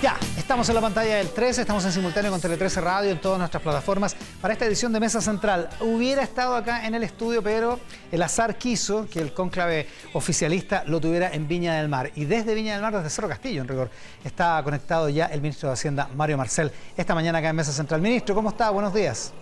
Ya, estamos en la pantalla del 13, estamos en simultáneo con Tele 13 Radio en todas nuestras plataformas para esta edición de Mesa Central. Hubiera estado acá en el estudio, pero el azar quiso que el cónclave oficialista lo tuviera en Viña del Mar. Y desde Viña del Mar, desde Cerro Castillo, en rigor, está conectado ya el ministro de Hacienda, Mario Marcel, esta mañana acá en Mesa Central. Ministro, ¿cómo está? Buenos días.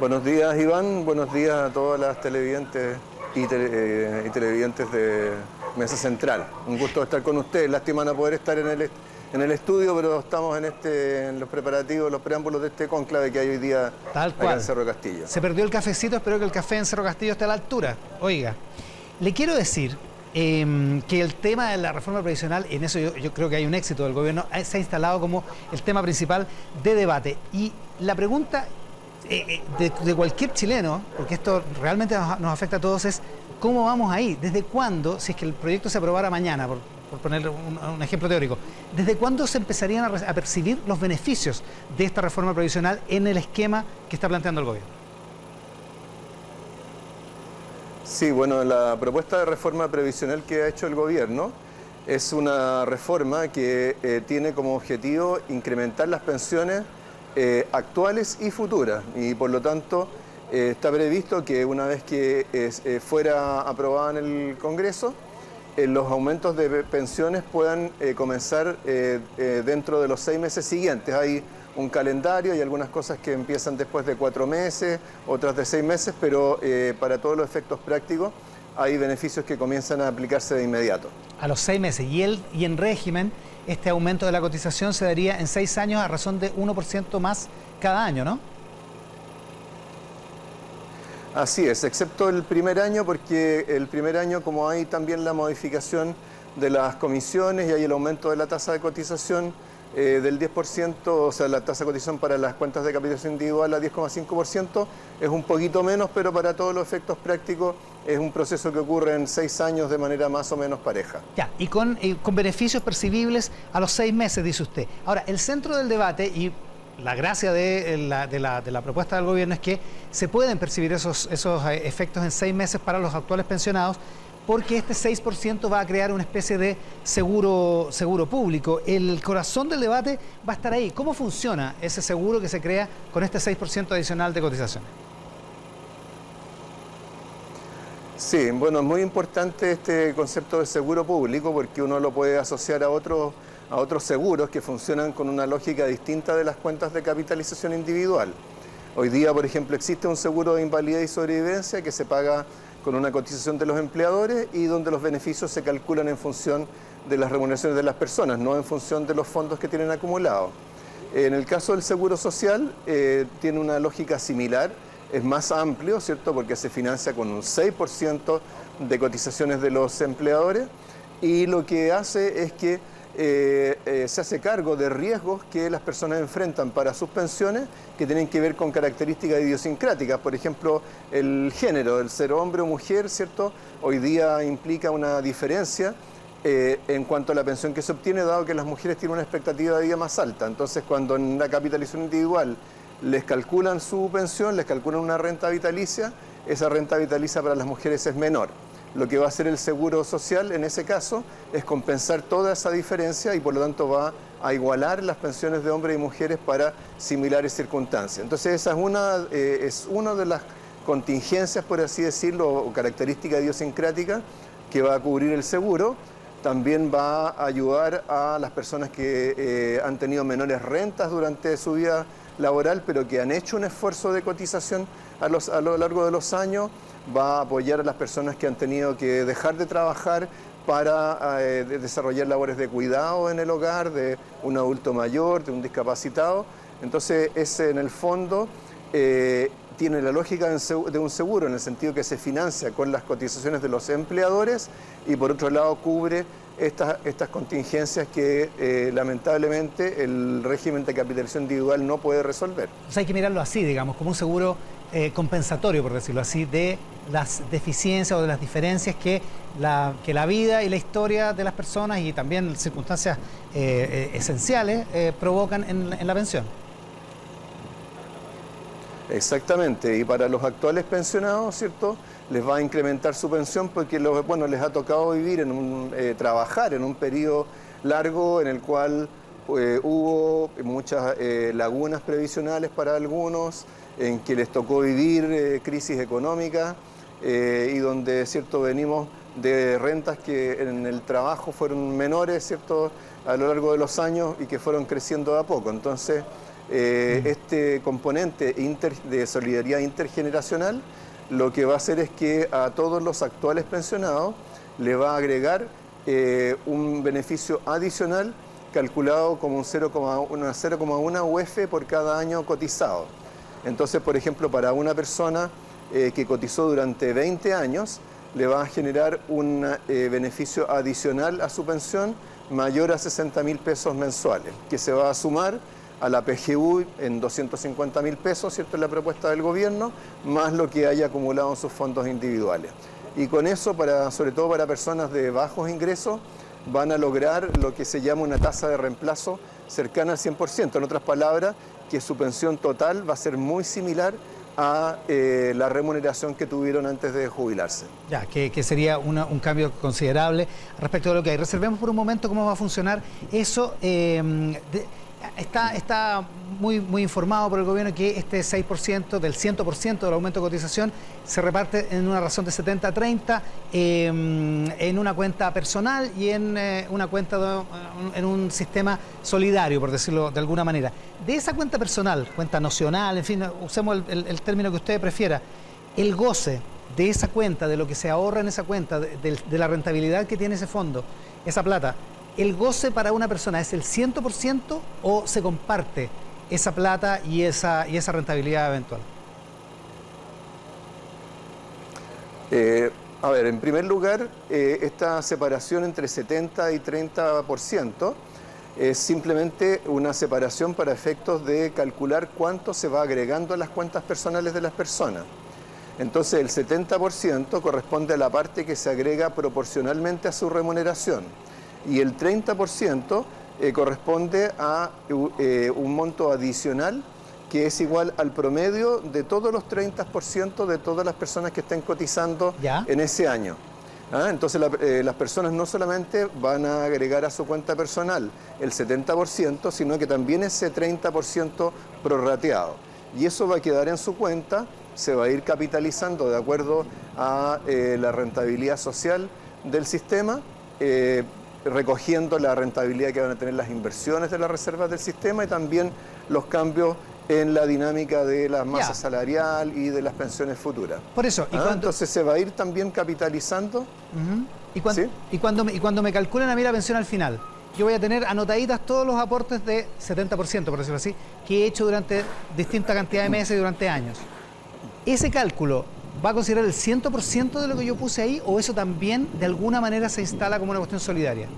Buenos días, Iván. Buenos días a todas las televidentes y, eh, y televidentes de Mesa Central. Un gusto estar con ustedes. Lástima no poder estar en el, en el estudio, pero estamos en, este, en los preparativos, los preámbulos de este conclave que hay hoy día Tal cual. en Cerro Castillo. Se perdió el cafecito, espero que el café en Cerro Castillo esté a la altura. Oiga, le quiero decir eh, que el tema de la reforma previsional, en eso yo, yo creo que hay un éxito del gobierno, eh, se ha instalado como el tema principal de debate. Y la pregunta eh, eh, de, cualquier chileno, porque esto realmente nos, afecta a todos, es ¿cómo vamos ahí? ¿Desde cuándo, si es que el proyecto se aprobara mañana, por, por poner un, ejemplo teórico, ¿desde cuándo se empezarían a, percibir los beneficios de esta reforma previsional en el esquema que está planteando el gobierno? Sí, bueno, la propuesta de reforma previsional que ha hecho el gobierno es una reforma que eh, tiene como objetivo incrementar las pensiones eh, actuales y futuras y por lo tanto eh, está previsto que una vez que eh, fuera aprobada en el Congreso, los aumentos de pe- pensiones puedan comenzar dentro de los seis meses siguientes. Hay un calendario y algunas cosas que empiezan después de cuatro meses, otras de seis meses, pero para todos los efectos prácticos hay beneficios que comienzan a aplicarse de inmediato. a los seis meses. Y, el, y en régimen, este aumento de la cotización se daría en seis años a razón de 1% más cada año, ¿no? Así es, excepto el primer año, porque el primer año, como hay también la modificación de las comisiones y hay el aumento de la tasa de cotización eh, del 10%, o sea, la tasa de cotización para las cuentas de capitalización individual a 10,5%, es un poquito menos, pero para todos los efectos prácticos es un proceso que ocurre en seis años de manera más o menos pareja. Ya, y con, con beneficios percibibles a los seis meses, dice usted. Ahora, el centro del debate y la gracia de la, de la- de la propuesta del gobierno es que se pueden percibir esos, esos eh, efectos en seis meses para los actuales pensionados porque este 6% va a crear una especie de seguro, seguro público. El corazón del debate va a estar ahí. ¿Cómo funciona ese seguro que se crea con este 6% adicional de cotizaciones? Sí, bueno, es muy importante este concepto de seguro público porque uno lo puede asociar a otros, a otros seguros que funcionan con una lógica distinta de las cuentas de capitalización individual. Hoy día, por ejemplo, existe un seguro de invalidez y sobrevivencia que se paga con una cotización de los empleadores y donde los beneficios se calculan en función de las remuneraciones de las personas, no en función de los fondos que tienen acumulados. En el caso del seguro social, eh, tiene una lógica similar, es más amplio, ¿cierto? Porque se financia con un 6% de cotizaciones de los empleadores y lo que hace es que eh, eh, se hace cargo de riesgos que las personas enfrentan para sus pensiones que tienen que ver con características idiosincráticas, por ejemplo, el género, el ser hombre o mujer, ¿cierto? Hoy día implica una diferencia eh, en cuanto a la pensión que se obtiene, dado que las mujeres tienen una expectativa de vida más alta. Entonces, cuando en la capitalización individual les calculan su pensión, les calculan una renta vitalicia, esa renta vitalicia para las mujeres es menor. Lo que va a hacer el seguro social en ese caso es compensar toda esa diferencia y por lo tanto va a igualar las pensiones de hombres y mujeres para similares circunstancias. Entonces esa es una, eh, es una de las contingencias, por así decirlo, o característica idiosincrática que va a cubrir el seguro. También va a ayudar a las personas que eh, han tenido menores rentas durante su vida laboral, pero que han hecho un esfuerzo de cotización a, lo largo de los años. Va a apoyar a las personas que han tenido que dejar de trabajar para eh, de- desarrollar labores de cuidado en el hogar, de un adulto mayor, de un discapacitado. Entonces, ese en el fondo eh, tiene la lógica de un seguro en el sentido que se financia con las cotizaciones de los empleadores y por otro lado cubre estas, estas contingencias que eh, lamentablemente el régimen de capitalización individual no puede resolver. O hay que mirarlo así, digamos, como un seguro eh, compensatorio, por decirlo así, de las deficiencias o de las diferencias que la, que la vida y la historia de las personas y también circunstancias eh, esenciales provocan en, en la pensión. Exactamente, y para los actuales pensionados, ¿cierto? Les va a incrementar su pensión porque los, bueno, les ha tocado vivir en un, eh, trabajar en un periodo largo en el cual eh, hubo muchas eh, lagunas previsionales para algunos, en que les tocó vivir crisis económica y donde cierto venimos de rentas que en el trabajo fueron menores cierto a lo largo de los años y que fueron creciendo a poco. Entonces, mm. este componente de solidaridad intergeneracional lo que va a hacer es que a todos los actuales pensionados le va a agregar un beneficio adicional calculado como un 0,1 UF por cada año cotizado. Entonces, por ejemplo, para una persona eh, que cotizó durante 20 años, le va a generar un eh, beneficio adicional a su pensión mayor a 60 mil pesos mensuales, que se va a sumar a la PGU en 250 mil pesos, ¿cierto? La propuesta del gobierno, más lo que haya acumulado en sus fondos individuales. Y con eso, para, sobre todo para personas de bajos ingresos, van a lograr lo que se llama una tasa de reemplazo cercana al 100%. En otras palabras, que su pensión total va a ser muy similar a eh, la remuneración que tuvieron antes de jubilarse. Ya, que, sería un cambio considerable respecto de lo que hay. Reservemos por un momento cómo va a funcionar eso. Eh, está, está muy, muy informado por el gobierno que este 6% del 100% del aumento de cotización se reparte en una razón de 70-30 em, en una cuenta personal y en eh, una cuenta en un sistema solidario, por decirlo de alguna manera. De esa cuenta personal, cuenta nocional, en fin, usemos el, término que usted prefiera, el goce de esa cuenta, de lo que se ahorra en esa cuenta, de la rentabilidad que tiene ese fondo, esa plata, ¿el goce para una persona es el 100% o se comparte esa plata y esa, y esa rentabilidad eventual? Eh, a ver, en primer lugar, eh, esta separación entre 70 y 30% es simplemente una separación para efectos de calcular cuánto se va agregando a las cuentas personales de las personas. Entonces el 70% corresponde a la parte que se agrega proporcionalmente a su remuneración y el 30% eh, corresponde a eh, un monto adicional que es igual al promedio de todos los 30% de todas las personas que estén cotizando en ese año. ¿Ah? Entonces eh, las personas no solamente van a agregar a su cuenta personal el 70%, sino que también ese 30% prorrateado. Y eso va a quedar en su cuenta, se va a ir capitalizando de acuerdo a la rentabilidad social del sistema recogiendo la rentabilidad que van a tener las inversiones de las reservas del sistema y también los cambios en la dinámica de la masa salarial y de las pensiones futuras. Por eso, ¿y ah, entonces se va a ir también capitalizando. ¿Y, cuando, y, cuando me, y cuando me calculan a mí la pensión al final, yo voy a tener anotaditas todos los aportes de 70%, por decirlo así, que he hecho durante distinta cantidad de meses y durante años. Ese cálculo ¿Va a considerar el 100% de lo que yo puse ahí o eso también de alguna manera se instala como una cuestión solidaria?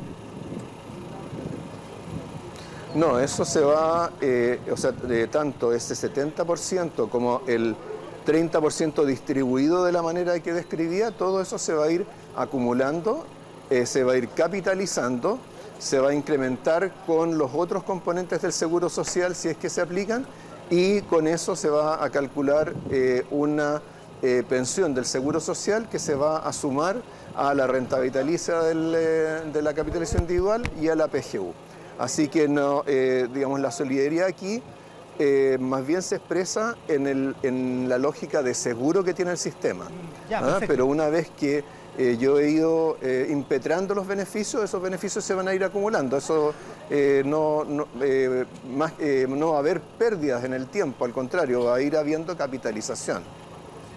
No, eso se va, eh, o sea, de tanto ese 70% como el 30% distribuido de la manera que describía, todo eso se va a ir acumulando, eh, se va a ir capitalizando, se va a incrementar con los otros componentes del seguro social si es que se aplican y con eso se va a calcular eh, una eh, pensión del Seguro Social que se va a sumar a la renta vitalicia eh, de la capitalización individual y a la PGU. Así que no, eh, digamos, la solidaridad aquí más bien se expresa en, el, en, la lógica de seguro que tiene el sistema. ¿ah? Pero una vez que yo he ido impetrando los beneficios, esos beneficios se van a ir acumulando. Eso no, no, más, no va a haber pérdidas en el tiempo, al contrario, va a ir habiendo capitalización.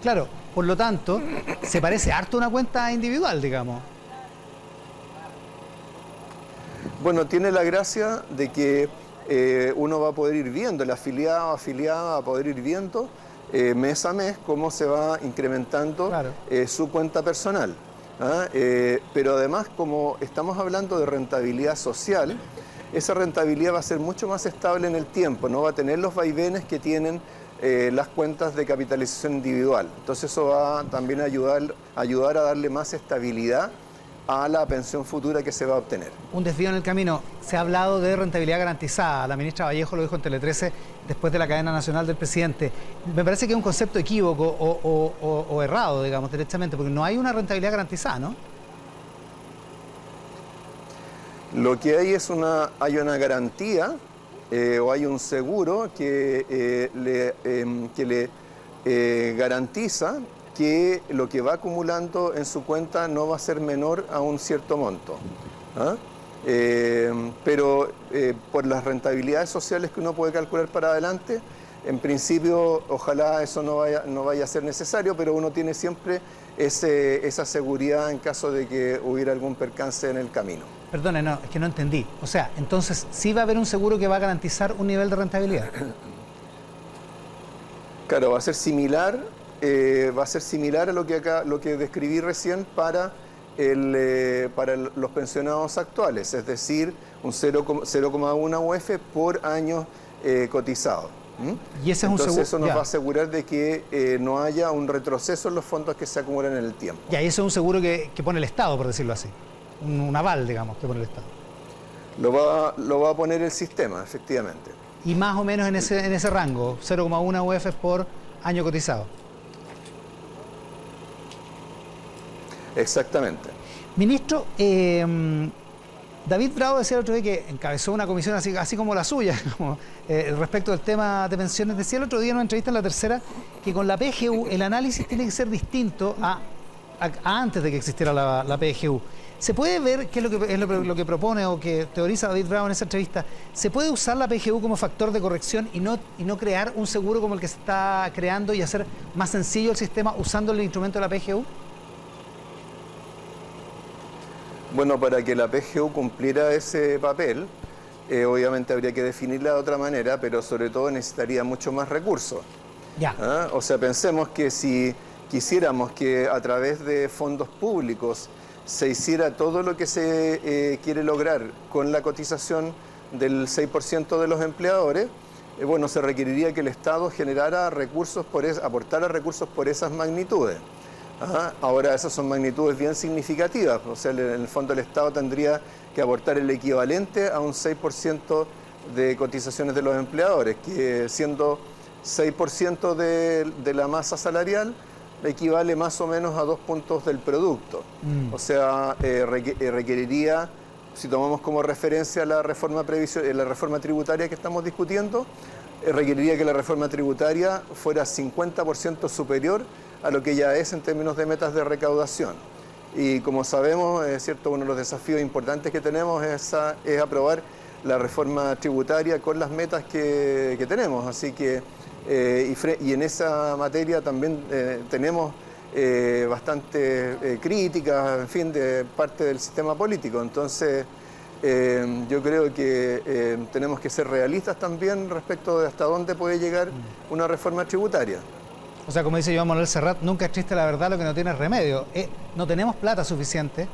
Claro, por lo tanto, se parece harto a una cuenta individual, digamos. Bueno, tiene la gracia de que eh, uno va a poder ir viendo, el afiliado o afiliada va a poder ir viendo eh, mes a mes cómo se va incrementando eh, su cuenta personal. ¿ah? pero además, como estamos hablando de rentabilidad social, esa rentabilidad va a ser mucho más estable en el tiempo, no va a tener los vaivenes que tienen eh, las cuentas de capitalización individual. Entonces eso va también a ayudar, ayudar a darle más estabilidad a la pensión futura que se va a obtener. Un desvío en el camino. Se ha hablado de rentabilidad garantizada. La ministra Vallejo lo dijo en Tele 13 después de la cadena nacional del presidente. Me parece que es un concepto equívoco o, o errado, digamos, directamente, porque no hay una rentabilidad garantizada, ¿no? Lo que hay es una, hay una garantía eh, o hay un seguro que eh, le, em, que le eh, garantiza que lo que va acumulando en su cuenta no va a ser menor a un cierto monto. ¿ah? pero por las rentabilidades sociales que uno puede calcular para adelante, en principio ojalá eso no vaya, no vaya a ser necesario, pero uno tiene siempre esa seguridad en caso de que hubiera algún percance en el camino. Perdone, no, es que no entendí. O sea, entonces sí va a haber un seguro que va a garantizar un nivel de rentabilidad. Claro, va a ser similar, eh, va a ser similar a lo que acá, lo que describí recién para el, eh, para los pensionados actuales, es decir, un 0,1 UF por año eh, cotizado. Y ese es Entonces un eso nos va a asegurar de que no haya un retroceso en los fondos que se acumulan en el tiempo. Ya, y eso es un seguro que pone el Estado, por decirlo así un, aval, digamos, que pone el Estado. Lo va, lo va a poner el sistema, efectivamente. Y más o menos en ese, en ese rango, 0,1 UF por año cotizado. Exactamente. Ministro, eh, David Bravo decía el otro día que encabezó una comisión así, así como la suya, eh, respecto del tema de pensiones. Decía el otro día en una entrevista en la tercera que con la PGU el análisis tiene que ser distinto a, antes de que existiera la, la PGU. ¿Se puede ver qué es, lo que, es lo, que propone o que teoriza David Bravo en esa entrevista? ¿Se puede usar la PGU como factor de corrección y no, y no crear un seguro como el que se está creando y hacer más sencillo el sistema usando el instrumento de la PGU? Bueno, para que la PGU cumpliera ese papel, eh, obviamente habría que definirla de otra manera, pero sobre todo necesitaría mucho más recursos. Ya. ¿Ah? O sea, pensemos que si quisiéramos que a través de fondos públicos se hiciera todo lo que se eh, quiere lograr con la cotización del 6% de los empleadores, eh, bueno, se requeriría que el Estado generara recursos, por aportara recursos por esas magnitudes. Ahora esas son magnitudes bien significativas, o sea, en el fondo el Estado tendría que aportar el equivalente a un 6% de cotizaciones de los empleadores, que siendo 6% de, de la masa salarial, equivale más o menos a dos puntos del producto. Mm. O sea, eh, eh, requeriría, si tomamos como referencia la reforma, eh, la reforma tributaria que estamos discutiendo, requeriría que la reforma tributaria fuera 50% superior a lo que ya es en términos de metas de recaudación. Y como sabemos, es cierto, uno de los desafíos importantes que tenemos es, es aprobar la reforma tributaria con las metas que, que tenemos. Así que eh, y, en esa materia también eh, tenemos eh, bastante críticas, en fin, de parte del sistema político. Entonces, yo creo que tenemos que ser realistas también respecto de hasta dónde puede llegar una reforma tributaria. O sea, como dice Joan Manuel Serrat, nunca es triste la verdad lo que no tiene remedio. no tenemos plata suficiente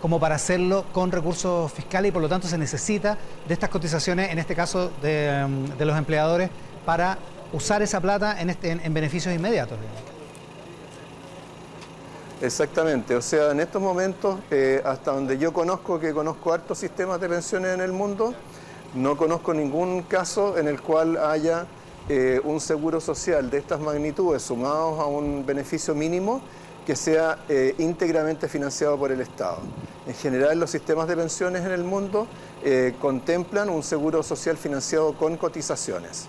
como para hacerlo con recursos fiscales y por lo tanto se necesita de estas cotizaciones, en este caso de, de los empleadores, para usar esa plata en, este, en, beneficios inmediatos. Exactamente, o sea, en estos momentos, eh, hasta donde yo conozco, que conozco hartos sistemas de pensiones en el mundo, no conozco ningún caso en el cual haya eh, un seguro social de estas magnitudes sumados a un beneficio mínimo que sea eh, íntegramente financiado por el Estado. En general, los sistemas de pensiones en el mundo contemplan un seguro social financiado con cotizaciones.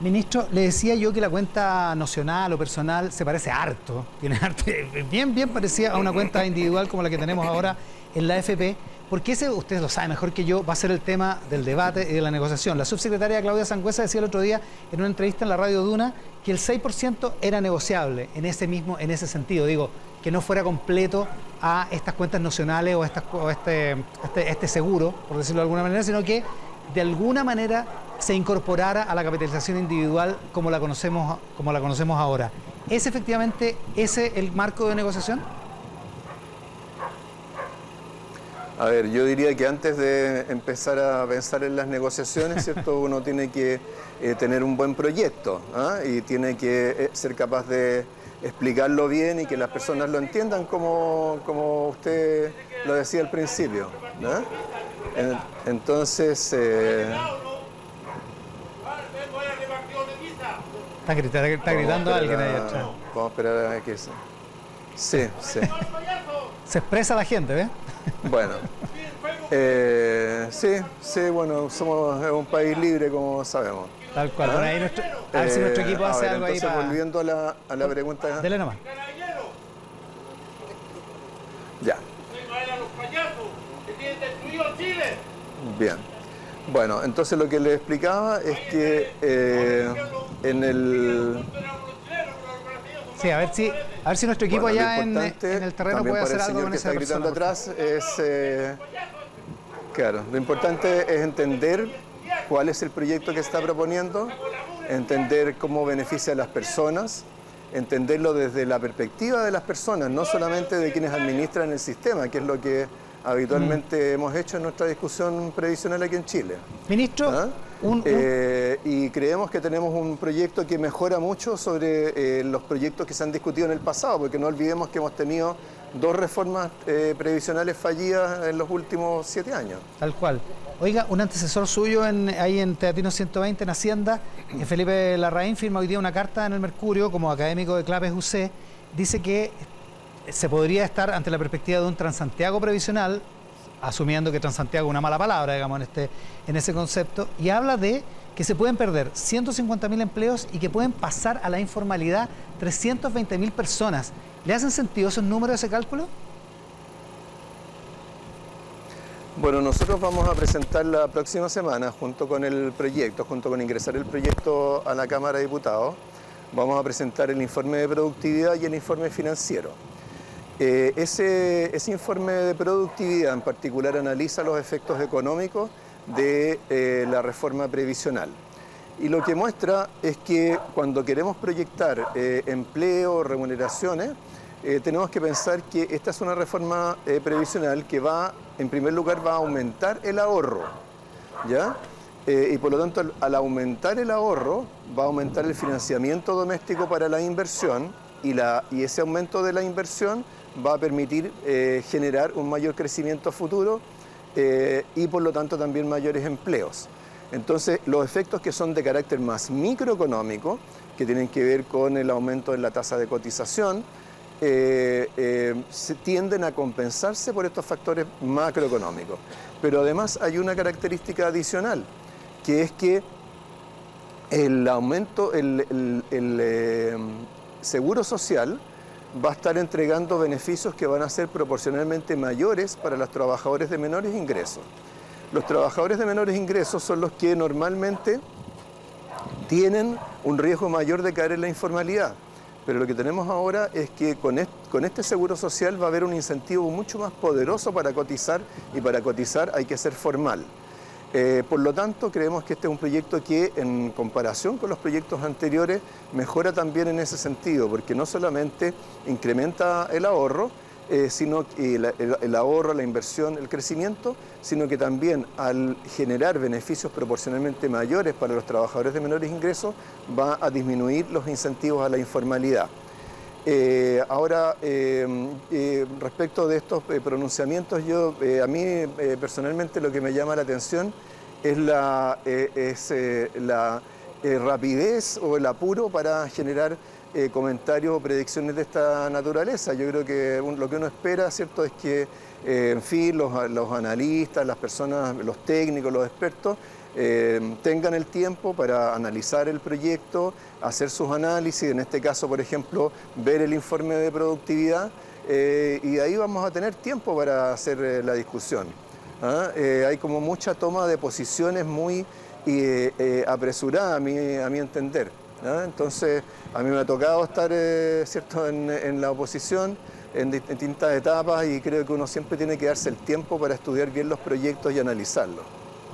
Ministro, le decía yo que la cuenta nacional o personal se parece harto, tiene harto, bien, bien parecida a una cuenta individual como la que tenemos ahora en la FP, porque ese, ustedes lo saben mejor que yo, va a ser el tema del debate y de la negociación. La subsecretaria Claudia Sangüesa decía el otro día en una entrevista en la radio Duna que el 6% era negociable en ese mismo, en ese sentido, digo, que no fuera completo a estas cuentas nacionales o, este, este, este seguro, por decirlo de alguna manera, sino que de alguna manera se incorporara a la capitalización individual como la conocemos, como la conocemos ahora. ¿Es efectivamente ese el marco de negociación? A ver, yo diría que antes de empezar a pensar en las negociaciones, ¿cierto? uno tiene que eh, tener un buen proyecto ¿ah? y tiene que eh, ser capaz de explicarlo bien y que las personas lo entiendan como, como usted lo decía al principio. Entonces... Eh, Está, gritando, está gritando alguien ahí atrás. Vamos a esperar a que se... Sí, sí. Se expresa la gente, ¿ves? Bueno. Eh, sí, sí, bueno, somos un país libre, como sabemos. Tal cual. Ahí nuestro, a ver si nuestro eh, equipo hace algo ahí para... volviendo a la, a la pregunta... Dele nomás. Ya. Bien. Bueno, entonces lo que les explicaba es que eh, en el... Sí, a ver si, a ver si nuestro equipo allá en, el terreno puede hacer algo con que está gritando atrás es... Eh, claro, lo importante es entender cuál es el proyecto que está proponiendo, entender cómo beneficia a las personas, entenderlo desde la perspectiva de las personas, no solamente de quienes administran el sistema, que es lo que habitualmente mm. hemos hecho en nuestra discusión previsional aquí en Chile. Ministro, ¿Ah? Eh, y creemos que tenemos un proyecto que mejora mucho sobre eh, los proyectos que se han discutido en el pasado, porque no olvidemos que hemos tenido dos reformas eh, previsionales fallidas en los últimos siete años. Tal cual. Oiga, un antecesor suyo en, ahí en Teatino 120, en Hacienda, Felipe Larraín, firma hoy día una carta en el Mercurio como académico de Claves UC. Dice que se podría estar ante la perspectiva de un Transantiago previsional, asumiendo que Transantiago es una mala palabra, digamos, en, este, en ese concepto, y habla de que se pueden perder 150.000 empleos y que pueden pasar a la informalidad 320.000 personas. ¿Le hacen sentido esos números, ese cálculo? Bueno, nosotros vamos a presentar la próxima semana, junto con el proyecto, junto con ingresar el proyecto a la Cámara de Diputados, vamos a presentar el informe de productividad y el informe financiero. Eh, ese, informe de productividad en particular analiza los efectos económicos de eh, la reforma previsional. Y lo que muestra es que cuando queremos proyectar eh, empleo, remuneraciones, tenemos que pensar que esta es una reforma previsional que va, en primer lugar, va a aumentar el ahorro. ¿ya? y por lo tanto, al aumentar el ahorro, va a aumentar el financiamiento doméstico para la inversión y, la, y ese aumento de la inversión va a permitir eh, generar un mayor crecimiento futuro eh, y por lo tanto también mayores empleos. Entonces, los efectos que son de carácter más microeconómico, que tienen que ver con el aumento en la tasa de cotización, eh, se tienden a compensarse por estos factores macroeconómicos. Pero además hay una característica adicional, que es que el aumento, el seguro social, va a estar entregando beneficios que van a ser proporcionalmente mayores para los trabajadores de menores ingresos. Los trabajadores de menores ingresos son los que normalmente tienen un riesgo mayor de caer en la informalidad. Pero lo que tenemos ahora es que con este, seguro social va a haber un incentivo mucho más poderoso para cotizar y para cotizar hay que ser formal. Eh, por lo tanto, creemos que este es un proyecto que, en comparación con los proyectos anteriores, mejora también en ese sentido, porque no solamente incrementa el ahorro, eh, sino el, el, ahorro, la inversión, el crecimiento, sino que también al generar beneficios proporcionalmente mayores para los trabajadores de menores ingresos, va a disminuir los incentivos a la informalidad. Eh, ahora, respecto de estos pronunciamientos, yo a mí personalmente lo que me llama la atención es la, eh, eh, eh, rapidez o el apuro para generar comentarios o predicciones de esta naturaleza. Yo creo que lo que uno espera, ¿cierto?, es que, en fin, los, analistas, las personas, los técnicos, los expertos, tengan el tiempo para analizar el proyecto, hacer sus análisis, en este caso, por ejemplo, ver el informe de productividad, y ahí vamos a tener tiempo para hacer la discusión. ¿ah? Eh, hay como mucha toma de posiciones muy eh, eh, apresurada a mi, a mi entender. ¿ah? Entonces, a mí me ha tocado estar ¿cierto? En, la oposición en distintas etapas y creo que uno siempre tiene que darse el tiempo para estudiar bien los proyectos y analizarlos.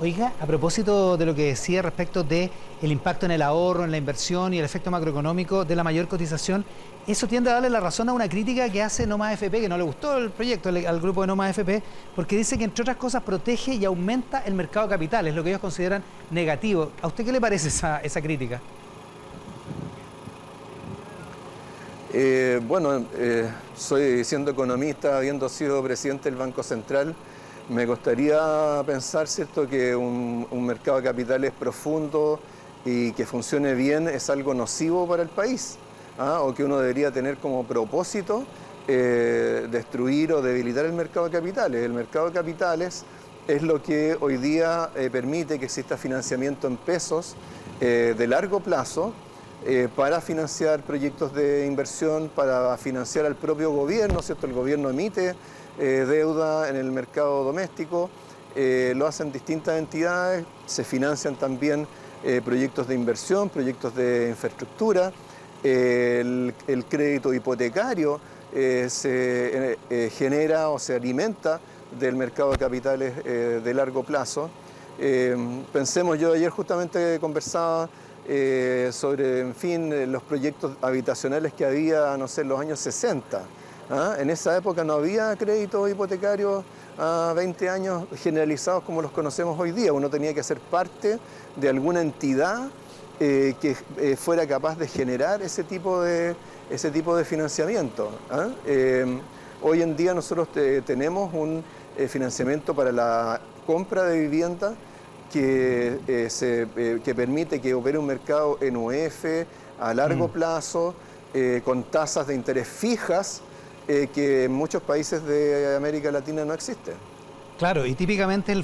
Oiga, a propósito de lo que decía respecto de el impacto en el ahorro, en la inversión y el efecto macroeconómico de la mayor cotización, eso tiende a darle la razón a una crítica que hace Noma FP, que no le gustó el proyecto al grupo de Noma FP, porque dice que entre otras cosas protege y aumenta el mercado de capitales, lo que ellos consideran negativo. ¿A usted qué le parece esa, crítica? Eh, bueno, eh, soy siendo economista, habiendo sido presidente del Banco Central, me gustaría pensar cierto que un, mercado de capitales profundo y que funcione bien es algo nocivo para el país. ¿ah? o que uno debería tener como propósito eh, destruir o debilitar el mercado de capitales. El mercado de capitales es lo que hoy día permite que exista financiamiento en pesos de largo plazo para financiar proyectos de inversión, para financiar al propio gobierno, ¿cierto? El gobierno emite deuda en el mercado doméstico, lo hacen distintas entidades, se financian también proyectos de inversión, proyectos de infraestructura, el, crédito hipotecario eh, se eh, genera o se alimenta del mercado de capitales eh, de largo plazo. pensemos, yo ayer justamente conversaba sobre, en fin, los proyectos habitacionales que había, no sé, en los años 60. ¿ah? En esa época no había crédito hipotecario a 20 años generalizados como los conocemos hoy día. Uno tenía que ser parte de alguna entidad eh, que eh, fuera capaz de generar ese tipo de, ese tipo de financiamiento. ¿ah? Eh, hoy en día nosotros tenemos un financiamiento para la compra de vivienda que, se, que permite que opere un mercado en UF a largo mm. plazo, con tasas de interés fijas que en muchos países de América Latina no existen. Claro, y típicamente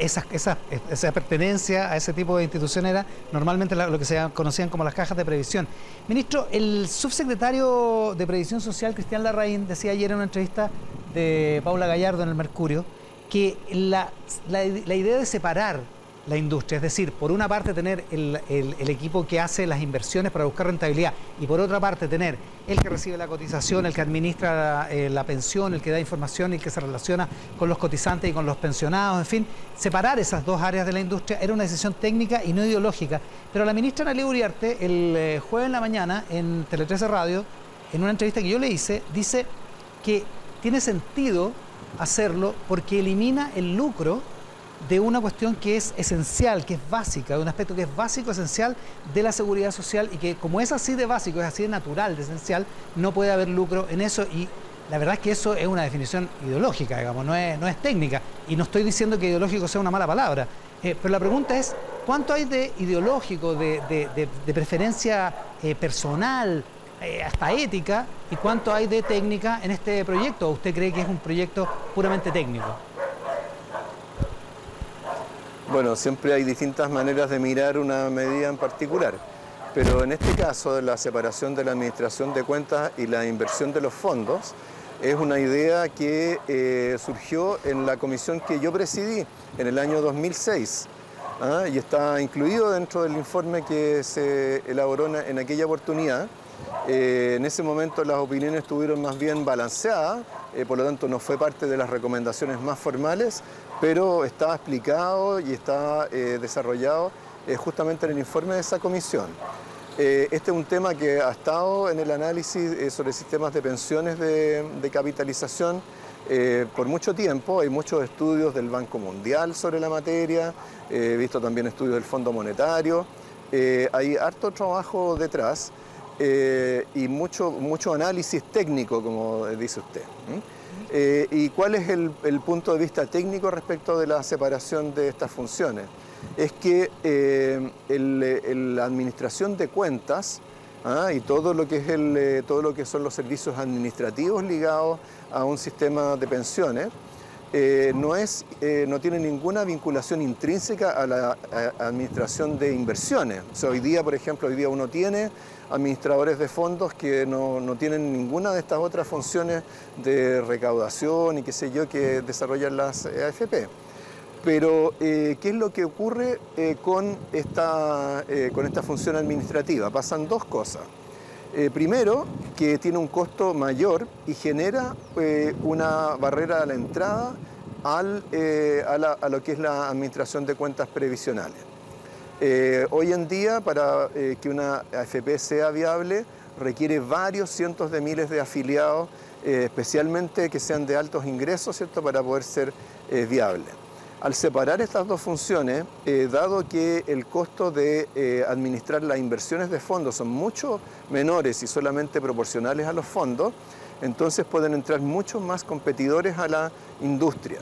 esa, esa, pertenencia a ese tipo de institución era normalmente lo que se conocían como las cajas de previsión. Ministro, el subsecretario de Previsión Social, Cristian Larraín, decía ayer en una entrevista de Paula Gallardo en el Mercurio que la, la idea de separar la industria. Es decir, por una parte tener el, equipo que hace las inversiones para buscar rentabilidad y por otra parte tener el que recibe la cotización, el que administra eh, la, pensión, el que da información el que se relaciona con los cotizantes y con los pensionados, en fin, separar esas dos áreas de la industria era una decisión técnica y no ideológica. Pero la ministra Analia Uriarte, el eh, jueves en la mañana en Tele 13 Radio, en una entrevista que yo le hice, dice que tiene sentido hacerlo porque elimina el lucro de una cuestión que es esencial, que es básica, de un aspecto que es básico, esencial de la seguridad social y que como es así de básico, es así de natural, de esencial, no puede haber lucro en eso y la verdad es que eso es una definición ideológica, digamos, no es, técnica y no estoy diciendo que ideológico sea una mala palabra, eh, pero la pregunta es, ¿cuánto hay de ideológico, de, preferencia eh, personal, eh, hasta ética, y cuánto hay de técnica en este proyecto? ¿O usted cree que es un proyecto puramente técnico? Bueno, siempre hay distintas maneras de mirar una medida en particular, pero en este caso la separación de la administración de cuentas y la inversión de los fondos es una idea que eh, surgió en la comisión que yo presidí en el año 2006 ¿ah? y está incluido dentro del informe que se elaboró en aquella oportunidad. Eh, en ese momento las opiniones estuvieron más bien balanceadas, eh, por lo tanto no fue parte de las recomendaciones más formales, pero estaba explicado y está eh, desarrollado eh, justamente en el informe de esa comisión. Eh, este es un tema que ha estado en el análisis sobre sistemas de pensiones de, capitalización por mucho tiempo. Hay muchos estudios del Banco Mundial sobre la materia, he visto también estudios del Fondo Monetario. hay harto trabajo detrás y mucho, mucho análisis técnico, como dice usted. Eh, ¿Y cuál es el, punto de vista técnico respecto de la separación de estas funciones? Es que eh, la administración de cuentas ¿ah? y todo lo, que es eh, todo lo que son los servicios administrativos ligados a un sistema de pensiones no, es, no tiene ninguna vinculación intrínseca a la administración de inversiones. hoy día, por ejemplo, hoy día uno tiene administradores de fondos que no, tienen ninguna de estas otras funciones de recaudación y qué sé yo que desarrollan las AFP. Pero, eh, ¿qué es lo que ocurre eh, con, esta, eh, con esta función administrativa? Pasan dos cosas. primero, que tiene un costo mayor y genera una barrera a la entrada al, a lo que es la administración de cuentas previsionales. Eh, hoy en día, para eh, que una AFP sea viable, requiere varios cientos de miles de afiliados, eh, especialmente que sean de altos ingresos, ¿cierto?, para poder ser viable. Al separar estas dos funciones, dado que el costo de administrar las inversiones de fondos son mucho menores y solamente proporcionales a los fondos, entonces pueden entrar muchos más competidores a la industria.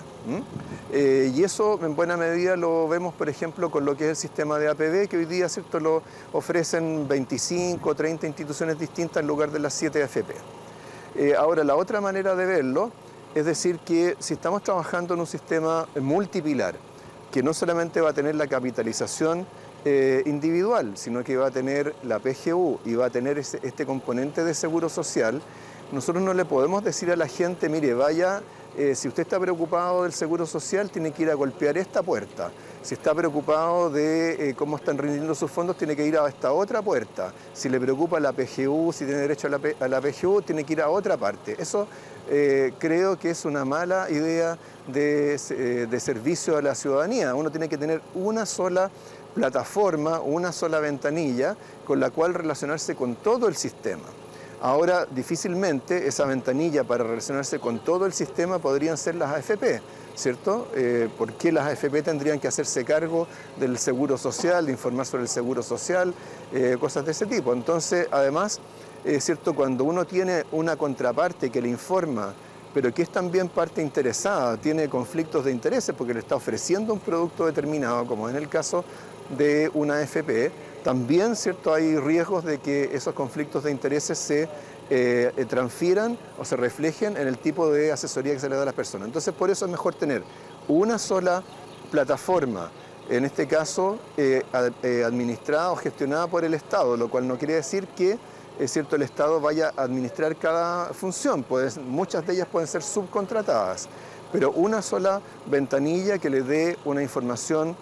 Eh, y eso en buena medida lo vemos, por ejemplo, con lo que es el sistema de APB, que hoy día ¿cierto? lo ofrecen 25 o 30 instituciones distintas en lugar de las 7 AFP. Eh, ahora, la otra manera de verlo Es decir, que si estamos trabajando en un sistema multipilar, que no solamente va a tener la capitalización eh, individual, sino que va a tener la PGU y va a tener este componente de seguro social, nosotros no le podemos decir a la gente, mire, vaya, eh, si usted está preocupado del seguro social, tiene que ir a golpear esta puerta. Si está preocupado de eh, cómo están rindiendo sus fondos, tiene que ir a esta otra puerta. Si le preocupa la PGU, si tiene derecho a la, PGU, tiene que ir a otra parte. Eso creo que es una mala idea de, de servicio a la ciudadanía. Uno tiene que tener una sola plataforma, una sola ventanilla con la cual relacionarse con todo el sistema. Ahora, difícilmente esa ventanilla para relacionarse con todo el sistema podrían ser las AFP, ¿cierto? Eh, ¿Por qué las AFP tendrían que hacerse cargo del seguro social, de informar sobre el seguro social, eh, cosas de ese tipo? Entonces, además, es cierto, cuando uno tiene una contraparte que le informa pero que es también parte interesada, tiene conflictos de intereses porque le está ofreciendo un producto determinado, como en el caso de una AFP, también ¿cierto? hay riesgos de que esos conflictos de intereses se eh, eh, transfieran o se reflejen en el tipo de asesoría que se le da a las personas. Entonces por eso es mejor tener una sola plataforma, en este caso eh, administrada o gestionada por el Estado, lo cual no quiere decir que es cierto, el Estado vaya a administrar cada función, pues muchas de ellas pueden ser subcontratadas, pero una sola ventanilla que le dé una información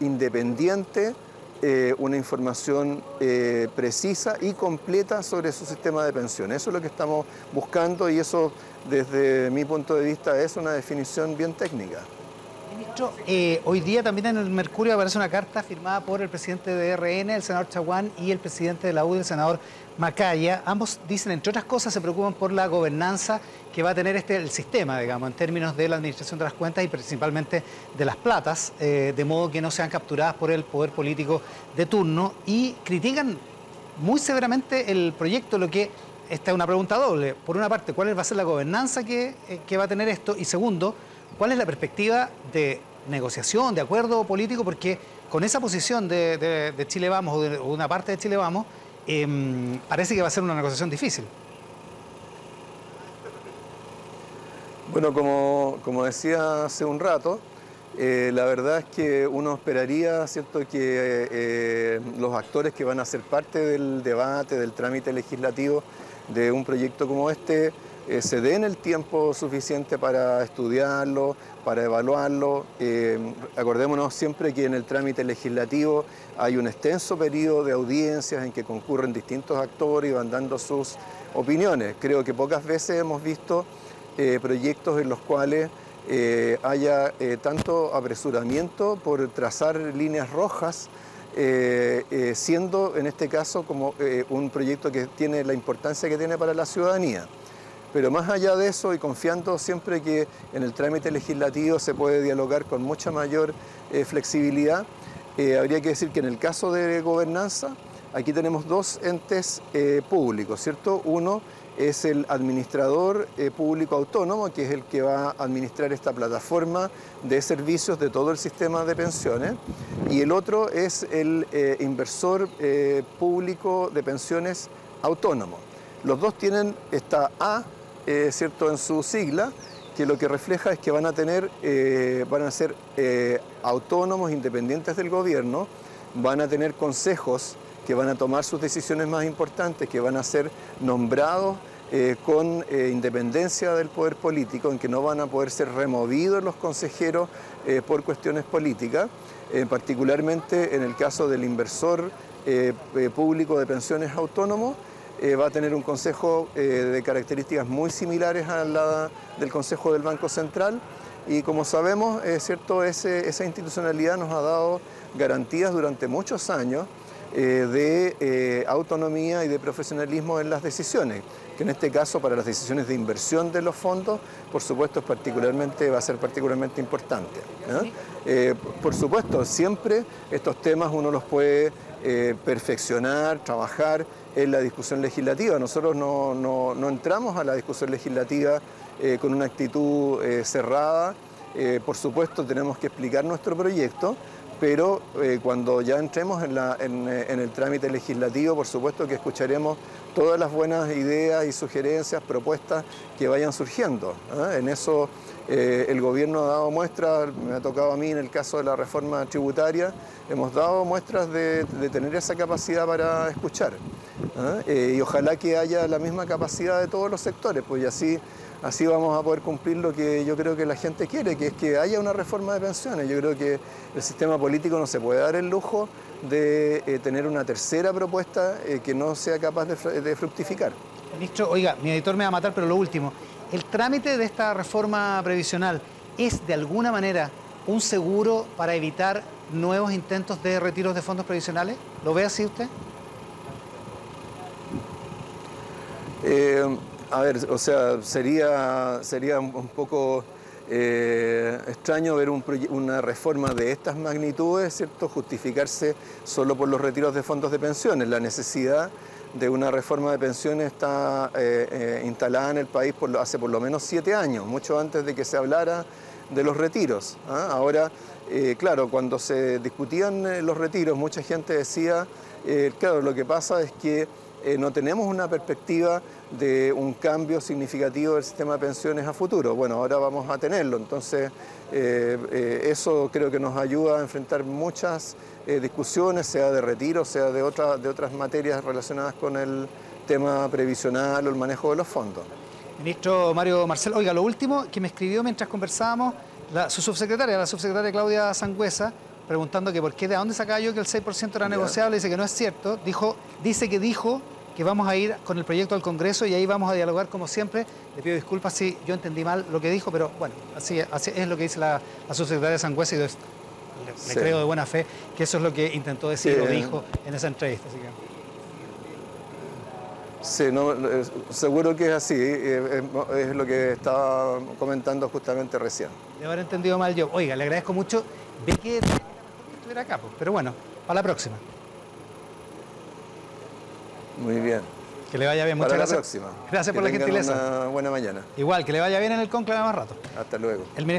independiente, eh, una información eh, precisa y completa sobre su sistema de pensiones. Eso es lo que estamos buscando y eso desde mi punto de vista es una definición bien técnica. Ministro, hoy día también en el Mercurio aparece una carta firmada por el presidente de RN, el senador Chaguán, y el presidente de la UDI, el senador Macaya. Ambos dicen, entre otras cosas, se preocupan por la gobernanza que va a tener este, el sistema, digamos, en términos de la administración de las cuentas y principalmente de las platas, eh, de modo que no sean capturadas por el poder político de turno y critican muy severamente el proyecto, lo que esta es una pregunta doble. Por una parte, ¿cuál va a ser la gobernanza que, eh, va a tener esto? Y segundo, ¿cuál es la perspectiva de negociación, de acuerdo político? Porque con esa posición de, Chile Vamos o de una parte de Chile Vamos, Em, parece que va a ser una negociación difícil. Bueno, como, como decía hace un rato, eh, la verdad es que uno esperaría ¿cierto? que eh, los actores que van a ser parte del debate, del trámite legislativo de un proyecto como este, eh, se den el tiempo suficiente para estudiarlo, para evaluarlo. Eh, acordémonos siempre que en el trámite legislativo hay un extenso periodo de audiencias en que concurren distintos actores y van dando sus opiniones. Creo que pocas veces hemos visto eh, proyectos en los cuales haya tanto apresuramiento por trazar líneas rojas, siendo en este caso como un proyecto que tiene la importancia que tiene para la ciudadanía. Pero más allá de eso y confiando siempre que en el trámite legislativo se puede dialogar con mucha mayor eh, flexibilidad, eh, habría que decir que en el caso de gobernanza, aquí tenemos dos entes eh, públicos, ¿cierto? Uno es el administrador público autónomo, que es el que va a administrar esta plataforma de servicios de todo el sistema de pensiones, y el otro es el inversor público de pensiones autónomo. Los dos tienen esta A eh, ¿cierto? en su sigla, que lo que refleja es que van a tener, eh, van a ser eh, autónomos, independientes del gobierno, van a tener consejos que van a tomar sus decisiones más importantes, que van a ser nombrados con independencia del poder político, en que no van a poder ser removidos los consejeros por cuestiones políticas, particularmente en el caso del inversor público de pensiones autónomos, eh, va a tener un consejo eh, de características muy similares a la del Consejo del Banco Central. Y como sabemos, es cierto, esa institucionalidad nos ha dado garantías durante muchos años eh, de autonomía y de profesionalismo en las decisiones, que en este caso para las decisiones de inversión de los fondos, por supuesto, es particularmente, va a ser particularmente importante. por supuesto, siempre estos temas uno los puede perfeccionar, trabajar, en la discusión legislativa. Nosotros no, entramos a la discusión legislativa eh, con una actitud eh, cerrada. Eh, por supuesto, tenemos que explicar nuestro proyecto, pero cuando ya entremos en, el trámite legislativo, por supuesto que escucharemos todas las buenas ideas y sugerencias, propuestas que vayan surgiendo. ¿ah? En eso eh, el gobierno ha dado muestras, me ha tocado a mí en el caso de la reforma tributaria, hemos dado muestras de, tener esa capacidad para escuchar. ¿ah? Eh, y ojalá que haya la misma capacidad de todos los sectores, pues así, así vamos a poder cumplir lo que yo creo que la gente quiere, que es que haya una reforma de pensiones. Yo creo que el sistema político no se puede dar el lujo de eh, tener una tercera propuesta que no sea capaz de, de fructificar. Ministro, oiga, mi editor me va a matar, pero lo último. ¿El trámite de esta reforma previsional es de alguna manera un seguro para evitar nuevos intentos de retiros de fondos previsionales? ¿Lo ve así usted? Eh, a ver, o sea, sería, sería un poco eh, extraño ver una reforma de estas magnitudes, ¿cierto? Justificarse solo por los retiros de fondos de pensiones. La necesidad de una reforma de pensiones está eh, eh, instalada en el país por, hace por lo menos siete años, mucho antes de que se hablara de los retiros. ¿ah? Ahora, claro, cuando se discutían los retiros, mucha gente decía, claro, lo que pasa es que no tenemos una perspectiva de un cambio significativo del sistema de pensiones a futuro. Bueno, ahora vamos a tenerlo, entonces eso creo que nos ayuda a enfrentar muchas eh, discusiones, sea de retiro, sea de, otra, de otras materias relacionadas con el tema previsional o el manejo de los fondos. Ministro Mario Marcel, oiga, lo último que me escribió mientras conversábamos, su subsecretaria, la subsecretaria Claudia Sangüesa, preguntando que por qué, de dónde sacaba yo que el 6% era negociable, dice que no es cierto, dijo, dice que dijo que vamos a ir con el proyecto al Congreso y ahí vamos a dialogar como siempre. Le pido disculpas si yo entendí mal lo que dijo, pero bueno, así, es lo que dice la, la subsecretaria Sangüesa y le, creo de buena fe que eso es lo que intentó decir o dijo en esa entrevista. Sí, seguro que es así, eh, es, lo que estaba comentando justamente recién. De haber entendido mal yo. Oiga, le agradezco mucho. Ve que estuviera acá, pues, pero bueno, para la próxima. Muy bien. Que le vaya bien, muchas para gracias. la próxima. Gracias por la gentileza. Una buena mañana. Igual, que le vaya bien en el conclave más rato. Hasta luego. El ministro